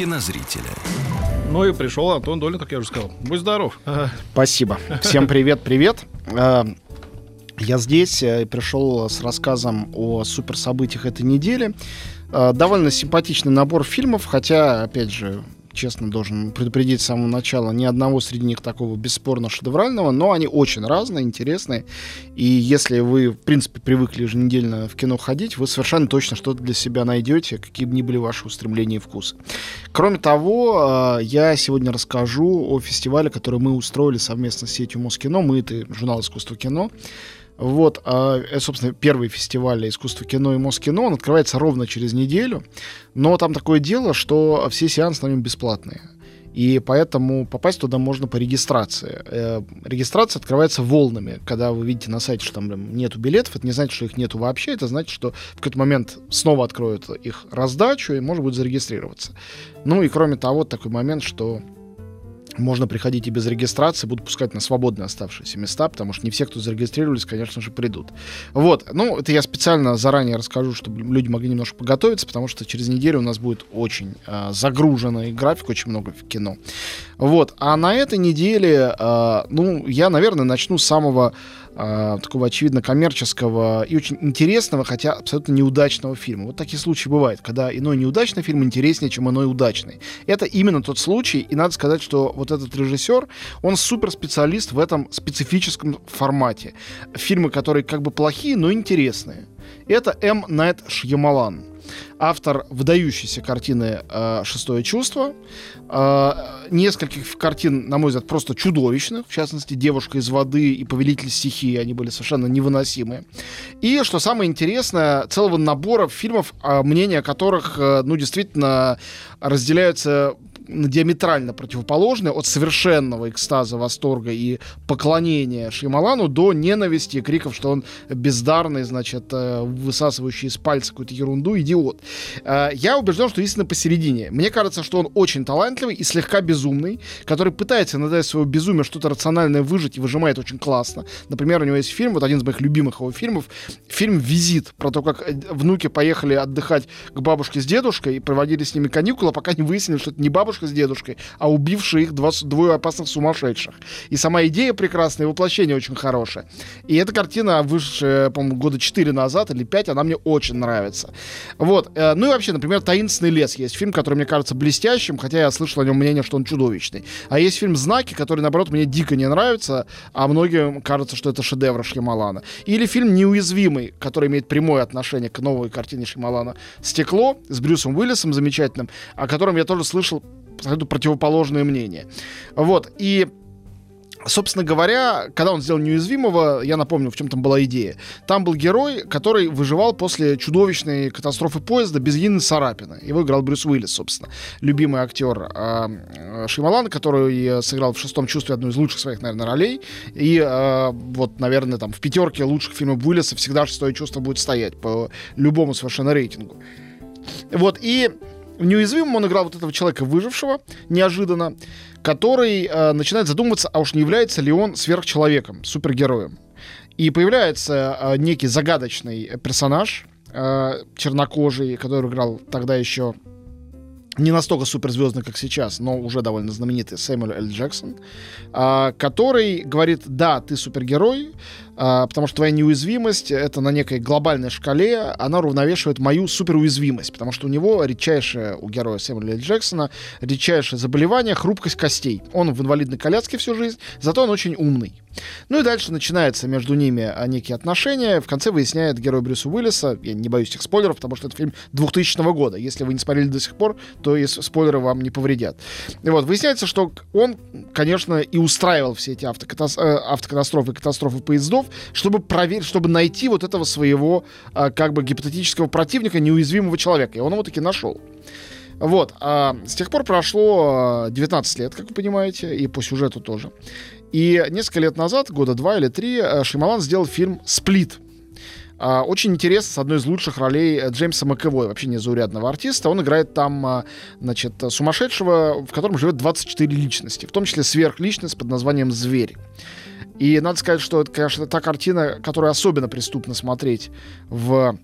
кинозрителя. Ну и пришел Антон Долин, как я уже сказал. Будь здоров. Спасибо. Всем привет, привет. Э, Я здесь э, пришел с рассказом о суперсобытиях этой недели. Э, Довольно симпатичный набор фильмов, хотя, опять же, честно должен предупредить с самого начала, ни одного среди них такого бесспорно шедеврального, но они очень разные, интересные. И если вы, в принципе, привыкли еженедельно в кино ходить, вы совершенно точно что-то для себя найдете, какие бы ни были ваши устремления и вкусы. Кроме того, э, я сегодня расскажу о фестивале, который мы устроили совместно с сетью Москино. Мы — это журнал «Искусство кино». Вот, а, это, собственно, первый фестиваль искусства кино и Москино, он открывается ровно через неделю, но там такое дело, что все сеансы на нем бесплатные. И поэтому попасть туда можно по регистрации. Э, регистрация открывается волнами. Когда вы видите на сайте, что там нету билетов, это не значит, что их нету вообще. Это значит, что в какой-то момент снова откроют их раздачу, и можно будет зарегистрироваться. Ну и кроме того, такой момент, что можно приходить и без регистрации, будут пускать на свободные оставшиеся места, потому что не все, кто зарегистрировались, конечно же, придут. Вот, ну, это я специально заранее расскажу, чтобы люди могли немножко подготовиться, потому что через неделю у нас будет очень э, загруженный график, очень много в кино. Вот, а на этой неделе, э, ну, я, наверное, начну с самого э, такого очевидно коммерческого и очень интересного, хотя абсолютно неудачного фильма. Вот такие случаи бывают, когда иной неудачный фильм интереснее, чем иной удачный. Это именно тот случай, и надо сказать, что вот этот режиссер, он суперспециалист в этом специфическом формате. Фильмы, которые как бы плохие, но интересные. Это М. Найт Шьямалан автор выдающейся картины э, «Шестое чувство», э, нескольких картин, на мой взгляд, просто чудовищных, в частности, «Девушка из воды» и «Повелитель стихии», они были совершенно невыносимые. И, что самое интересное, целого набора фильмов, э, мнения которых, э, ну, действительно разделяются диаметрально противоположные от совершенного экстаза, восторга и поклонения Шьямалану до ненависти и криков, что он бездарный, значит, э, высасывающий из пальца какую-то ерунду, идиот. Э, Я убежден, что истина посередине. Мне кажется, что он очень талантливый и слегка безумный, который пытается из своего безумия что-то рациональное выжить и выжимает очень классно. Например, у него есть фильм, вот один из моих любимых его фильмов, фильм «Визит», про то, как э, внуки поехали отдыхать к бабушке с дедушкой и проводили с ними каникулы, пока не выяснили, что это не бабушка с дедушкой, а убившие их два, двое опасных сумасшедших. И сама идея прекрасная, и воплощение очень хорошее. И эта картина, вышедшая, по-моему, года 4 назад или 5, она мне очень нравится. Вот. Э, Ну и вообще, например, «Таинственный лес» есть фильм, который мне кажется блестящим, хотя я слышал о нем мнение, что он чудовищный. А есть фильм «Знаки», который, наоборот, мне дико не нравится, а многим кажется, что это шедевр Шьямалана. Или фильм «Неуязвимый», который имеет прямое отношение к новой картине Шьямалана «Стекло» с Брюсом Уиллисом замечательным, о котором я тоже слышал абсолютно противоположные мнения. Вот. И Собственно говоря, когда он сделал неуязвимого, я напомню, в чем там была идея. Там был герой, который выживал после чудовищной катастрофы поезда без единой царапины. Его играл Брюс Уиллис, собственно, любимый актер э, Шималана, который сыграл в шестом чувстве одну из лучших своих, наверное, ролей. И э, вот, наверное, там в пятерке лучших фильмов Уиллиса всегда шестое чувство будет стоять по любому совершенно рейтингу. Вот, и в неуязвимом он играл вот этого человека выжившего, неожиданно, который э, начинает задумываться, а уж не является ли он сверхчеловеком, супергероем. И появляется э, некий загадочный персонаж, э, чернокожий, который играл тогда еще не настолько суперзвездный, как сейчас, но уже довольно знаменитый Сэмюэл Л. Джексон, э, который говорит, да, ты супергерой, э, потому что твоя неуязвимость, это на некой глобальной шкале, она уравновешивает мою суперуязвимость, потому что у него редчайшее, у героя Сэмюэля Л. Джексона, редчайшее заболевание, хрупкость костей. Он в инвалидной коляске всю жизнь, зато он очень умный. Ну и дальше начинается между ними а, некие отношения. В конце выясняет герой Брюса Уиллиса, я не боюсь этих спойлеров, потому что это фильм 2000 года. Если вы не смотрели до сих пор, то и спойлеры вам не повредят. И вот, выясняется, что он, конечно, и устраивал все эти автокатас... э, автокатастрофы катастрофы поездов, чтобы проверить, чтобы найти вот этого своего, э, как бы, гипотетического противника, неуязвимого человека. И он его таки нашел. Вот. А с тех пор прошло э, 19 лет, как вы понимаете, и по сюжету тоже. И несколько лет назад, года два или три, э, Шималан сделал фильм «Сплит». А, Очень интересно, с одной из лучших ролей э, Джеймса Макэвоя, вообще незаурядного артиста. Он играет там, а, значит, сумасшедшего, в котором живет 24 личности, в том числе сверхличность под названием «Зверь». И надо сказать, что это, конечно, та картина, которую особенно преступно смотреть в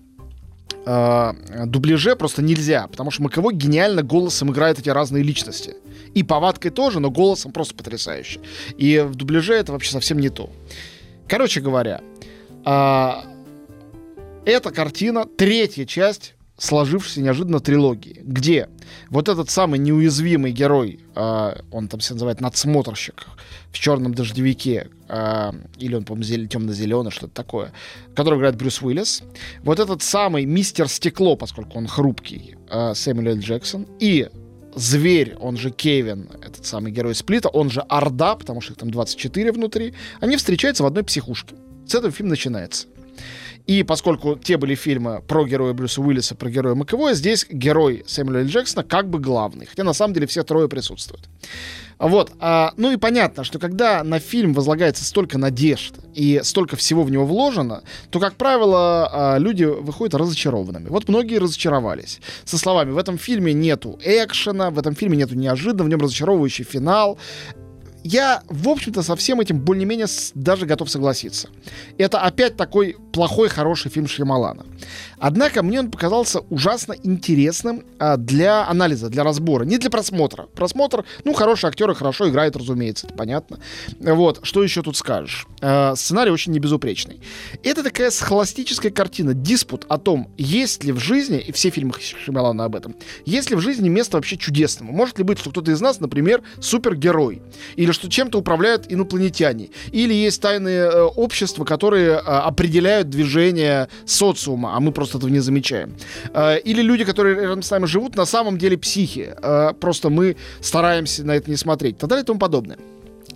э, дубляже просто нельзя, потому что Маковой гениально голосом играет эти разные личности. И повадкой тоже, но голосом просто потрясающе. И в дубляже это вообще совсем не то. Короче говоря, эта картина третья часть сложившейся неожиданно трилогии, где вот этот самый неуязвимый герой, а, он там себя называет надсмотрщик в черном дождевике, а, или он, по-моему, темно-зеленый, что-то такое, который играет Брюс Уиллис, вот этот самый мистер Стекло, поскольку он хрупкий, а, Сэмюэл Л. Джексон, и Зверь, он же Кевин, этот самый герой Сплита, он же Орда, потому что их там 24 внутри, они встречаются в одной психушке. С этого фильм начинается. И поскольку те были фильмы про героя Брюса Уиллиса, про героя Маковоя, здесь герой Сэмюэля Л. Джексона как бы главный. Хотя на самом деле все трое присутствуют. Вот. А, ну и понятно, что когда на фильм возлагается столько надежд и столько всего в него вложено, то, как правило, а, люди выходят разочарованными. Вот многие разочаровались. Со словами, в этом фильме нету экшена, в этом фильме нету неожиданно, в нем разочаровывающий финал я, в общем-то, со всем этим более-менее даже готов согласиться. Это опять такой плохой, хороший фильм Шьямалана. Однако мне он показался ужасно интересным а, для анализа, для разбора, не для просмотра. Просмотр, ну, хорошие актеры хорошо играют, разумеется, это понятно. Вот, что еще тут скажешь? А, сценарий очень небезупречный. Это такая схоластическая картина, диспут о том, есть ли в жизни, и все фильмы Шьямалана об этом, есть ли в жизни место вообще чудесному? Может ли быть, что кто-то из нас, например, супергерой? Или что чем-то управляют инопланетяне? Или есть тайные э, общества, которые э, определяют движение социума, а мы просто этого не замечаем? Э, или люди, которые рядом с нами живут, на самом деле психи. Э, просто мы стараемся на это не смотреть. И так далее и тому подобное.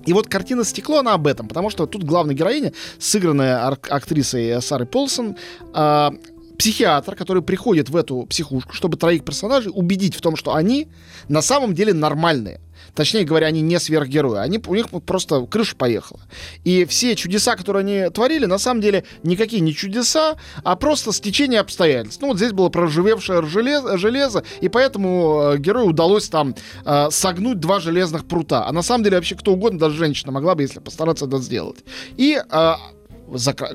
И вот картина «Стекло», она об этом, потому что тут главная героиня, сыгранная актрисой Сарой Полсон, а, психиатр, который приходит в эту психушку, чтобы троих персонажей убедить в том, что они на самом деле нормальные. Точнее говоря, они не сверхгерои. Они, у них просто крыша поехала. И все чудеса, которые они творили, на самом деле никакие не чудеса, а просто стечение обстоятельств. Ну вот здесь было проживевшее железо, железо и поэтому э, герою удалось там э, согнуть два железных прута. А на самом деле вообще кто угодно, даже женщина могла бы, если постараться это сделать. И э,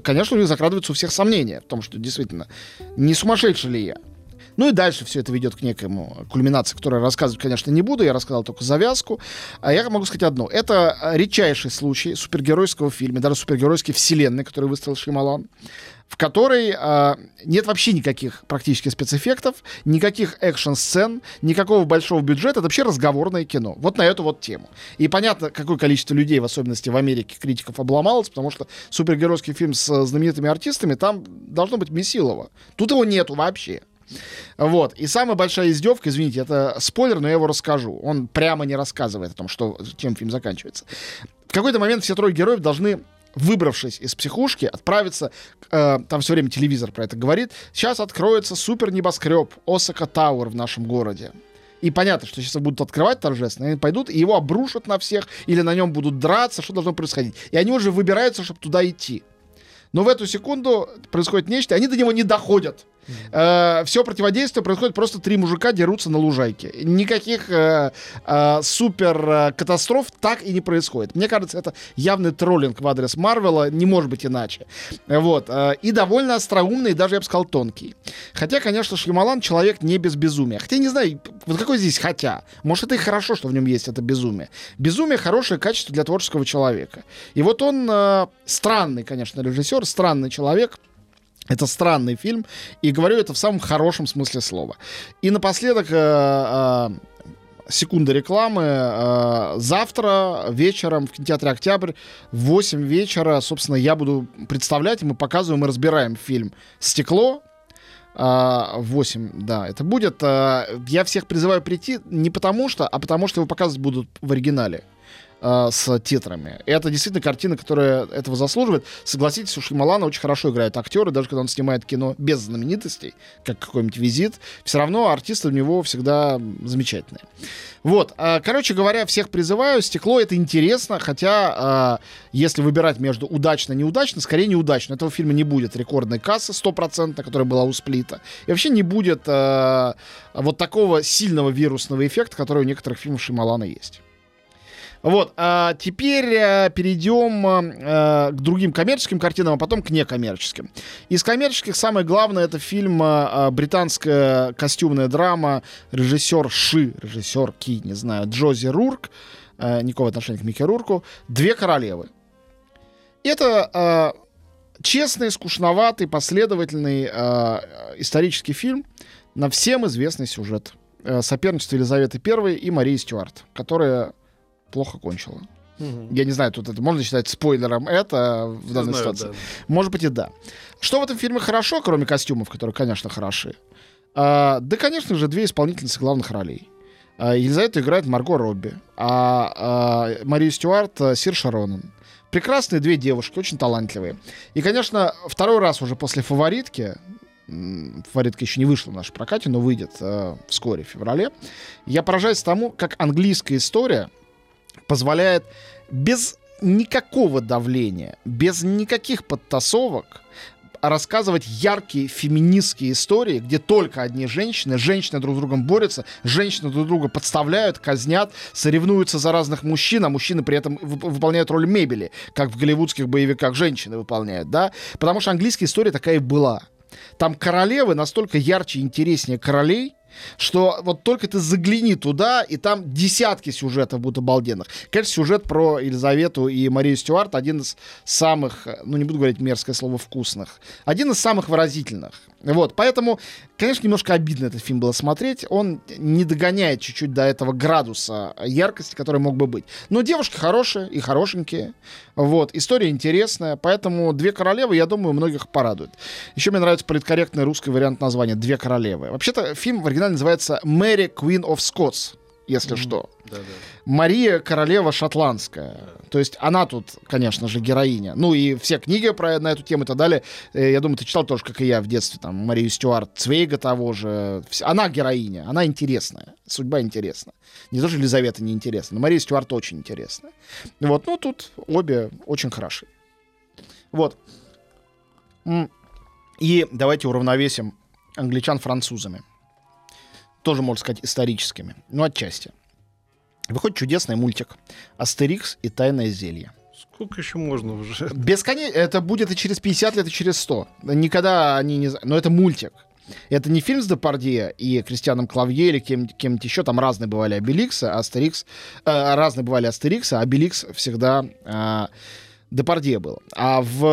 конечно, у них закрадываются у всех сомнения в том, что действительно, не сумасшедший ли я. Ну и дальше все это ведет к некому кульминации, которую рассказывать, конечно, не буду. Я рассказал только завязку. А я могу сказать одно. Это э, редчайший случай супергеройского фильма, даже супергеройской вселенной, который выстроил Шималан, в которой э, нет вообще никаких практически спецэффектов, никаких экшн-сцен, никакого большого бюджета. Это вообще разговорное кино. Вот на эту вот тему. И понятно, какое количество людей, в особенности в Америке, критиков обломалось, потому что супергеройский фильм с знаменитыми артистами, там должно быть Месилова. Тут его нету вообще. Вот. И самая большая издевка, извините, это спойлер, но я его расскажу. Он прямо не рассказывает о том, что, чем фильм заканчивается. В какой-то момент все трое героев должны выбравшись из психушки, отправиться, э, там все время телевизор про это говорит, сейчас откроется супер небоскреб Осака Тауэр в нашем городе. И понятно, что сейчас будут открывать торжественно, они пойдут, и его обрушат на всех, или на нем будут драться, что должно происходить. И они уже выбираются, чтобы туда идти. Но в эту секунду происходит нечто, они до него не доходят. Э, все противодействие происходит просто три мужика дерутся на лужайке. Никаких э, э, супер катастроф так и не происходит. Мне кажется, это явный троллинг в адрес Марвела, не может быть иначе. Вот. и довольно остроумный, даже я бы сказал, тонкий. Хотя, конечно, Шьямалан человек не без безумия. Хотя, не знаю, вот какой здесь хотя. Может, это и хорошо, что в нем есть это безумие. Безумие хорошее качество для творческого человека. И вот он э, странный, конечно, режиссер, странный человек. Это странный фильм, и говорю это в самом хорошем смысле слова. И напоследок, э, э, секунда рекламы. Э, завтра вечером в кинотеатре «Октябрь» в 8 вечера, собственно, я буду представлять, мы показываем и разбираем фильм «Стекло», а, в 8, да, это будет. А, Я всех призываю прийти не потому что, а потому что его показывать будут в оригинале. Э, с титрами. Это действительно картина, которая этого заслуживает. Согласитесь, у Шималана очень хорошо играют актеры, даже когда он снимает кино без знаменитостей, как какой-нибудь визит, все равно артисты у него всегда замечательные. Вот, э, короче говоря, всех призываю. Стекло это интересно, хотя э, если выбирать между удачно и неудачно, скорее неудачно. Этого фильма не будет рекордной кассы стопроцентно, которая была у Сплита. И вообще не будет э, вот такого сильного вирусного эффекта, который у некоторых фильмов Шималана есть. Вот, а теперь э, перейдем э, к другим коммерческим картинам, а потом к некоммерческим. Из коммерческих самое главное это фильм э, британская костюмная драма, режиссер Ши, режиссер Ки, не знаю, Джози Рурк, э, никакого отношения к Микки Рурку, «Две королевы». Это э, честный, скучноватый, последовательный э, исторический фильм на всем известный сюжет. Соперничество Елизаветы I и Марии Стюарт, которая плохо кончила. Мгм. Я не знаю, тут это можно считать спойлером это в данной знаю, ситуации. да. Может быть и да. Что в этом фильме хорошо, кроме костюмов, которые, конечно, хороши? А, да, конечно же, две исполнительницы главных ролей. А, Елизавету играет Марго Робби, а, а Марию Стюарт а, Сир Шаронан. Прекрасные две девушки, очень талантливые. И, конечно, второй раз уже после «Фаворитки», «Фаворитка» еще не вышла в нашем прокате, но выйдет э, вскоре, в феврале, я поражаюсь тому, как английская история позволяет без никакого давления, без никаких подтасовок рассказывать яркие феминистские истории, где только одни женщины, женщины друг с другом борются, женщины друг друга подставляют, казнят, соревнуются за разных мужчин, а мужчины при этом вып- выполняют роль мебели, как в голливудских боевиках женщины выполняют, да? Потому что английская история такая и была. Там королевы настолько ярче и интереснее королей, что вот только ты загляни туда, и там десятки сюжетов будут обалденных. Конечно, сюжет про Елизавету и Марию Стюарт один из самых, э, ну не буду говорить мерзкое слово, вкусных, один из самых выразительных. Вот, поэтому, конечно, немножко обидно этот фильм было смотреть. Он не догоняет чуть-чуть до этого градуса яркости, который мог бы быть. Но девушки хорошие и хорошенькие. Вот, история интересная, поэтому «Две королевы», я думаю, многих порадует. Еще мне нравится политкорректный русский вариант названия «Две королевы». Вообще-то фильм в оригинале называется «Мэри Queen of Scots», если что. Да, да. Мария королева шотландская. То есть она тут, конечно же, героиня. Ну и все книги про на эту тему и так далее. Э, Я думаю, ты читал тоже, как и я в детстве, там, Марию Стюарт, Цвейга того же. Она героиня, она интересная. Судьба интересна. Не то, что Елизавета не интересна, но Мария Стюарт очень интересная. Вот, ну тут обе очень хороши. Вот. И давайте уравновесим англичан французами. Тоже, можно сказать, историческими. Ну, отчасти. Выходит чудесный мультик «Астерикс и тайное зелье». Сколько еще можно уже? Бесконечно. Это будет и через 50 лет, и через 100. Никогда они не... Но это мультик. Это не фильм с Депардье и Кристианом Клавье или кем- кем-нибудь еще. Там разные бывали Обеликсы, а Астерикс... э, разные бывали Астериксы, а Обеликс всегда... э, Депардье был. А в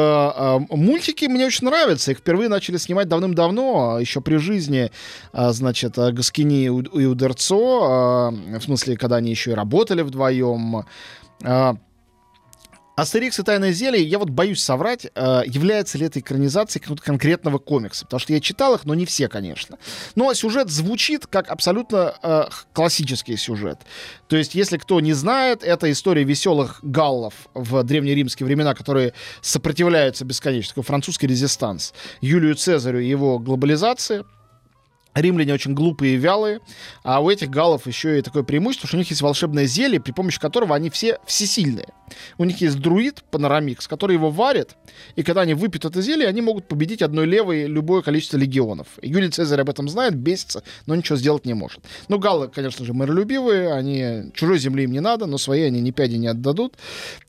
э, мультике мне очень нравится. Их впервые начали снимать давным-давно, еще при жизни, э, значит, э, Госинни и Удерзо, э, в смысле, когда они еще и работали вдвоем. Э, Астерикс и Тайное зелье, я вот боюсь соврать, э, является ли это экранизацией какого-то конкретного комикса. Потому что я читал их, но не все, конечно. Но сюжет звучит как абсолютно э, классический сюжет. То есть, если кто не знает, это история веселых галлов в древнеримские времена, которые сопротивляются бесконечно. Такой французский резистанс. Юлию Цезарю и его глобализации. Римляне очень глупые и вялые, а у этих галлов еще и такое преимущество, что у них есть волшебное зелье, при помощи которого они все всесильные. У них есть друид Панорамикс, который его варит, и когда они выпьют это зелье, они могут победить одной левой любое количество легионов. И Юлий Цезарь об этом знает, бесится, но ничего сделать не может. Ну, галлы, конечно же, миролюбивые, они чужой земли им не надо, но свои они ни пяди не отдадут.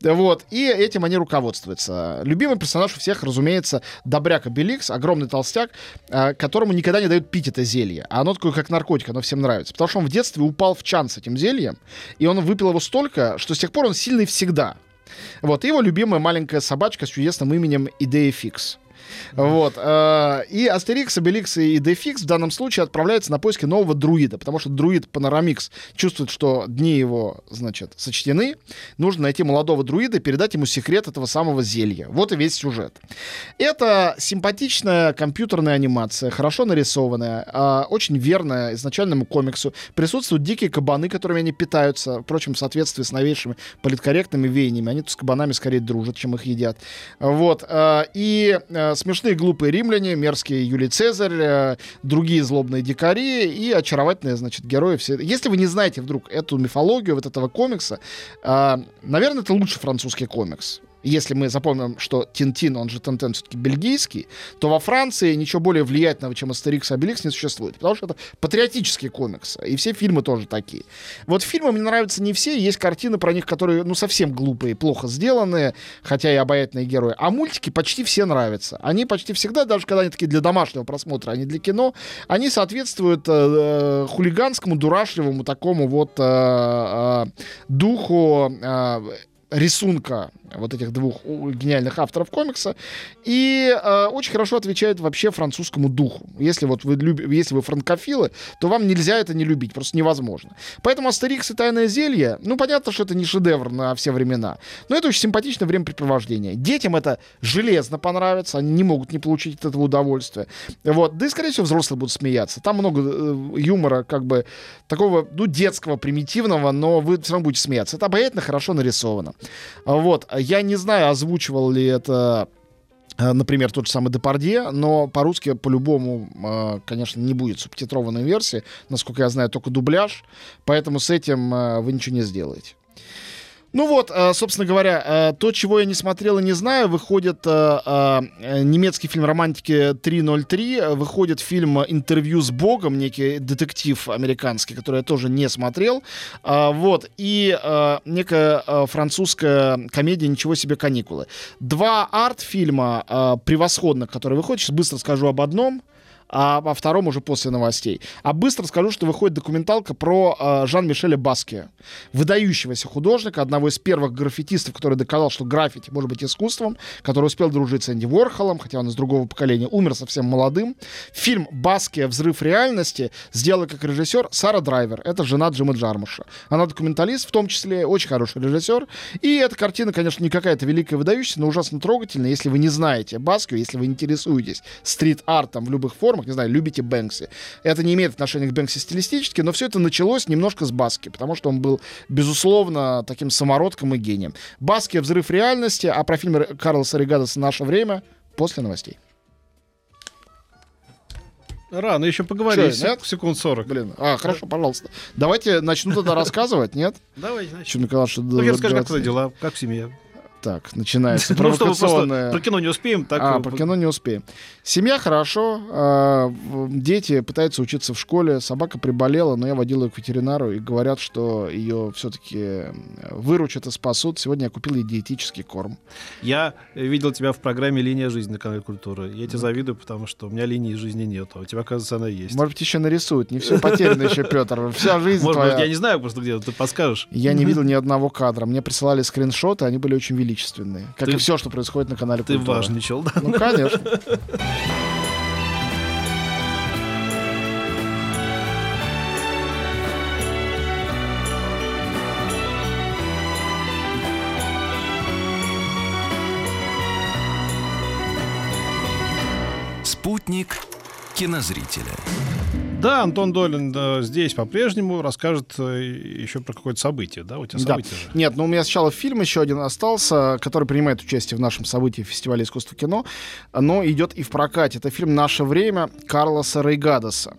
Вот, и этим они руководствуются. Любимый персонаж у всех, разумеется, Добряк Обеликс, огромный толстяк, э, которому никогда не дают пить это зелье. А оно такое, как наркотик, оно всем нравится. Потому что он в детстве упал в чан с этим зельем, и он выпил его столько, что с тех пор он сильный всегда. Вот, и его любимая маленькая собачка с чудесным именем Идефикс. Вот. э, И Астерикс, Обеликс и Идефикс в данном случае отправляются на поиски нового друида, потому что друид Панорамикс чувствует, что дни его, значит, сочтены. Нужно найти молодого друида и передать ему секрет этого самого зелья. Вот и весь сюжет. Это симпатичная компьютерная анимация, хорошо нарисованная, а, очень верная изначальному комиксу. Присутствуют дикие кабаны, которыми они питаются, впрочем, в соответствии с новейшими политкорректными веяниями. Они с кабанами скорее дружат, чем их едят. Вот. а, И а, смешные глупые римляне, мерзкий Юлий Цезарь, а, другие злобные дикари и очаровательные, значит, герои. Все. Если вы не знаете вдруг эту мифологию вот этого комикса, а, наверное, это лучший французский комикс если мы запомним, что Тинтин, он же Тентен, все-таки бельгийский, то во Франции ничего более влиятельного, чем Астерикс и Обеликс, не существует. Потому что это патриотические комиксы. И все фильмы тоже такие. Вот фильмы мне нравятся не все. Есть картины про них, которые, ну, совсем глупые, плохо сделанные, хотя и обаятельные герои. А мультики почти все нравятся. Они почти всегда, даже когда они такие для домашнего просмотра, а не для кино, они соответствуют э, хулиганскому, дурашливому такому вот э, э, духу э, рисунка вот этих двух гениальных авторов комикса и э, очень хорошо отвечает вообще французскому духу. Если вот вы люб... если вы франкофилы, то вам нельзя это не любить, просто невозможно. Поэтому Астерикс и Тайное зелье, ну понятно, что это не шедевр на все времена, но это очень симпатичное времяпрепровождение. Детям это железно понравится, они не могут не получить от этого удовольствия. Вот, да и скорее всего взрослые будут смеяться. Там много э, юмора, как бы такого, ну детского, примитивного, но вы все равно будете смеяться. Это обаятельно хорошо нарисовано. Вот. Я не знаю, озвучивал ли это э, например, тот же самый Депардье, но по-русски по-любому, э, конечно, не будет субтитрованной версии. Насколько я знаю, только дубляж. Поэтому с этим э, вы ничего не сделаете. Ну вот, э, собственно говоря, э, то, чего я не смотрел и не знаю, выходит э, немецкий фильм романтики 303, э, выходит фильм «Интервью с Богом», некий детектив американский, который я тоже не смотрел, вот, и некая французская комедия «Ничего себе каникулы». Два арт-фильма превосходных, которые выходят, сейчас быстро скажу об одном, а во втором уже после новостей. А быстро скажу, что выходит документалка про э, Жан-Мишеля Баске, выдающегося художника, одного из первых граффитистов, который доказал, что граффити может быть искусством, который успел дружить с Энди Уорхолом, хотя он из другого поколения, умер совсем молодым. Фильм «Баске. Взрыв реальности» сделала как режиссер Сара Драйвер. Это жена Джима Джармуша. Она документалист, в том числе очень хороший режиссер. И эта картина, конечно, не какая-то великая выдающаяся, но ужасно трогательная. Если вы не знаете Баскию, если вы интересуетесь стрит-артом в любых формах, не знаю, любите Бэнкси. Это не имеет отношения к Бэнкси стилистически, но все это началось немножко с Баски, потому что он был, безусловно, таким самородком и гением. Баски «Взрыв реальности», а про фильм Карлоса Регадоса «Наше время» после новостей. Рано еще поговорить. Чё, нет? Секунд 40. Блин, а, хорошо, пожалуйста. Давайте начну тогда рассказывать, нет? Давай, значит. Что, Николай, что Ну, я расскажу, как дела, как в семье. Так, начинается Ну, провокационная... про кино не успеем, так... а, э, про кино не успеем. Семья хорошо, а, дети пытаются учиться в школе, собака приболела, но я водил ее к ветеринару, и говорят, что ее все-таки выручат и спасут. Сегодня я купил ей диетический корм. Я видел тебя в программе «Линия жизни» на канале Культура. Я тебе завидую, потому что у меня линии жизни нет, а у тебя, оказывается, она есть. Может быть, еще нарисуют. Не все потеряно еще, Петр. Вся жизнь Может твоя. быть, я не знаю просто где, ты подскажешь. Я не видел ни одного кадра. Мне присылали скриншоты, они были очень величественные. Как Ты- и все, что происходит на канале Ты Культура. важничал, да? Ну, конечно. Спутник кинозрителя. Да, Антон Долин да, здесь по-прежнему расскажет э, еще про какое-то событие, да? У тебя Да. событие же. Нет, ну у меня сначала фильм еще один остался, который принимает участие в нашем событии фестиваля искусства кино, но идет и в прокате. Это фильм «Наше время» Карлоса Рейгадоса.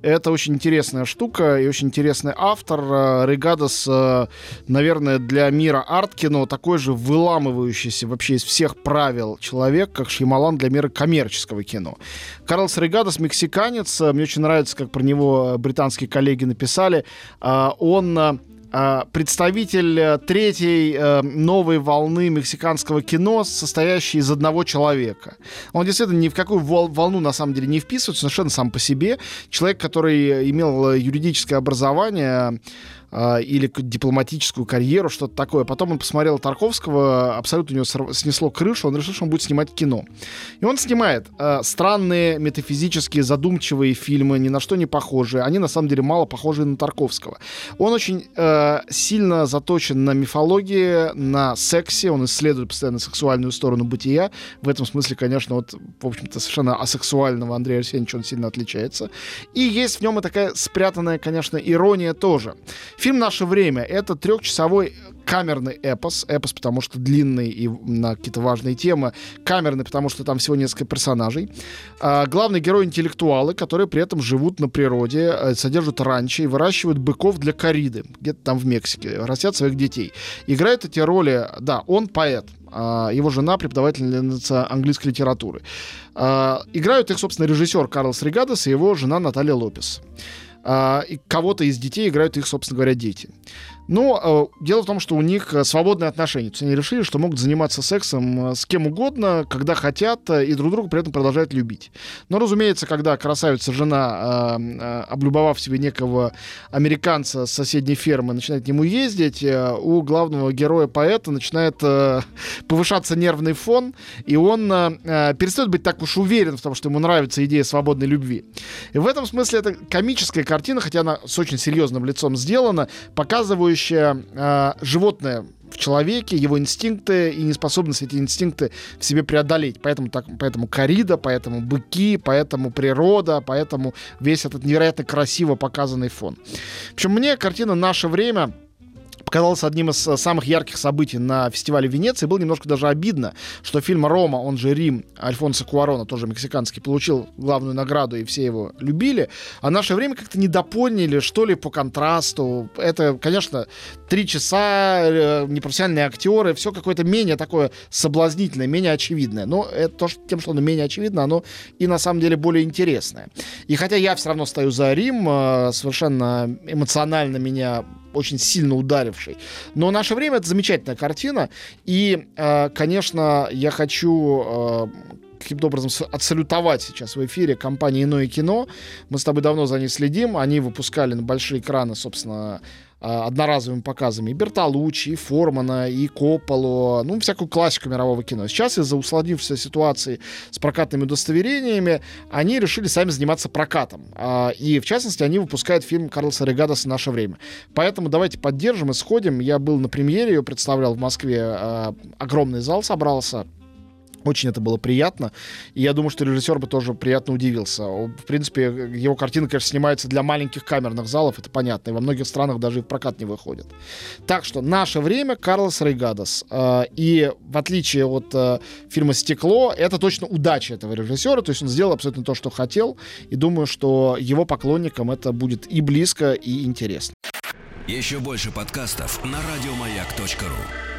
Это очень интересная штука и очень интересный автор. Э, Рейгадос, э, наверное, для мира арт-кино такой же выламывающийся вообще из всех правил человек, как Шьямалан для мира коммерческого кино. Карлос Рейгадос мексиканец. Мне очень нравится, как про него э, британские коллеги написали. А, Он э, представитель э, третьей э, новой волны мексиканского кино, состоящей из одного человека. Он действительно ни в какую вол- волну на самом деле не вписывается, совершенно сам по себе. Человек, который имел э, юридическое образование, э, или дипломатическую карьеру, что-то такое. Потом он посмотрел Тарковского, абсолютно у него снесло крышу, он решил, что он будет снимать кино. И он снимает э, странные, метафизические, задумчивые фильмы, ни на что не похожие. Они, на самом деле, мало похожи на Тарковского. Он очень э, сильно заточен на мифологии, на сексе, он исследует постоянно сексуальную сторону бытия. В этом смысле, конечно, вот, в общем-то, совершенно асексуального Андрея Арсеньевича он сильно отличается. И есть в нем и такая спрятанная, конечно, ирония тоже. Фильм «Наше время» — это трехчасовой камерный эпос. Эпос, потому что длинный и на какие-то важные темы. Камерный, потому что там всего несколько персонажей. А, главный герой — интеллектуалы, которые при этом живут на природе, э, содержат ранчо и выращивают быков для кориды. Где-то там в Мексике. Растят своих детей. Играют эти роли... Да, он поэт. А, его жена преподавательница английской литературы. А, играют их, собственно, режиссер Карлос Ригадос и его жена Наталья Лопес. А, и кого-то из детей играют их, собственно говоря, дети. Но э, дело в том, что у них э, свободные отношения. То есть они решили, что могут заниматься сексом э, с кем угодно, когда хотят, э, и друг друга при этом продолжают любить. Но, разумеется, когда красавица жена, э, облюбовав себе некого американца с соседней фермы, начинает к нему ездить, э, у главного героя поэта начинает э, повышаться нервный фон, и он э, перестает быть так уж уверен в том, что ему нравится идея свободной любви. И в этом смысле это комическая картина, хотя она с очень серьезным лицом сделана, показывающая описывающая э, животное в человеке, его инстинкты и неспособность эти инстинкты в себе преодолеть. Поэтому, так, поэтому корида, поэтому быки, поэтому природа, поэтому весь этот невероятно красиво показанный фон. Общем, мне картина «Наше время» показалось одним из э, самых ярких событий на фестивале Венеции. Было немножко даже обидно, что фильм «Рома», он же «Рим» Альфонсо Куарона, тоже мексиканский, получил главную награду, и все его любили. А наше время как-то недопоняли, что ли, по контрасту. Это, конечно, три часа, э, непрофессиональные актеры, все какое-то менее такое соблазнительное, менее очевидное. Но это то, что, тем, что оно менее очевидно, оно и на самом деле более интересное. И хотя я все равно стою за Рим, э, совершенно эмоционально меня очень сильно ударивший. Но «Наше время» — это замечательная картина. И, э, конечно, я хочу э, каким-то образом отсалютовать сейчас в эфире компании «Иное кино». Мы с тобой давно за ней следим. Они выпускали на большие экраны, собственно, одноразовыми показами и Бертолуччи, и Формана, и Копполу, ну, всякую классику мирового кино. Сейчас из-за усложнившейся ситуации с прокатными удостоверениями они решили сами заниматься прокатом. А, и, в частности, они выпускают фильм Карлоса Регадоса «Наше время». Поэтому давайте поддержим и сходим. Я был на премьере, ее представлял в Москве. А, огромный зал собрался. Очень это было приятно. И я думаю, что режиссер бы тоже приятно удивился. В принципе, его картина, конечно, снимается для маленьких камерных залов, это понятно. И во многих странах даже и в прокат не выходит. Так что наше время Карлос Рейгадос. Э, и в отличие от э, фильма «Стекло», это точно удача этого режиссера. То есть он сделал абсолютно то, что хотел. И думаю, что его поклонникам это будет и близко, и интересно. Еще больше подкастов на радиомаяк.ру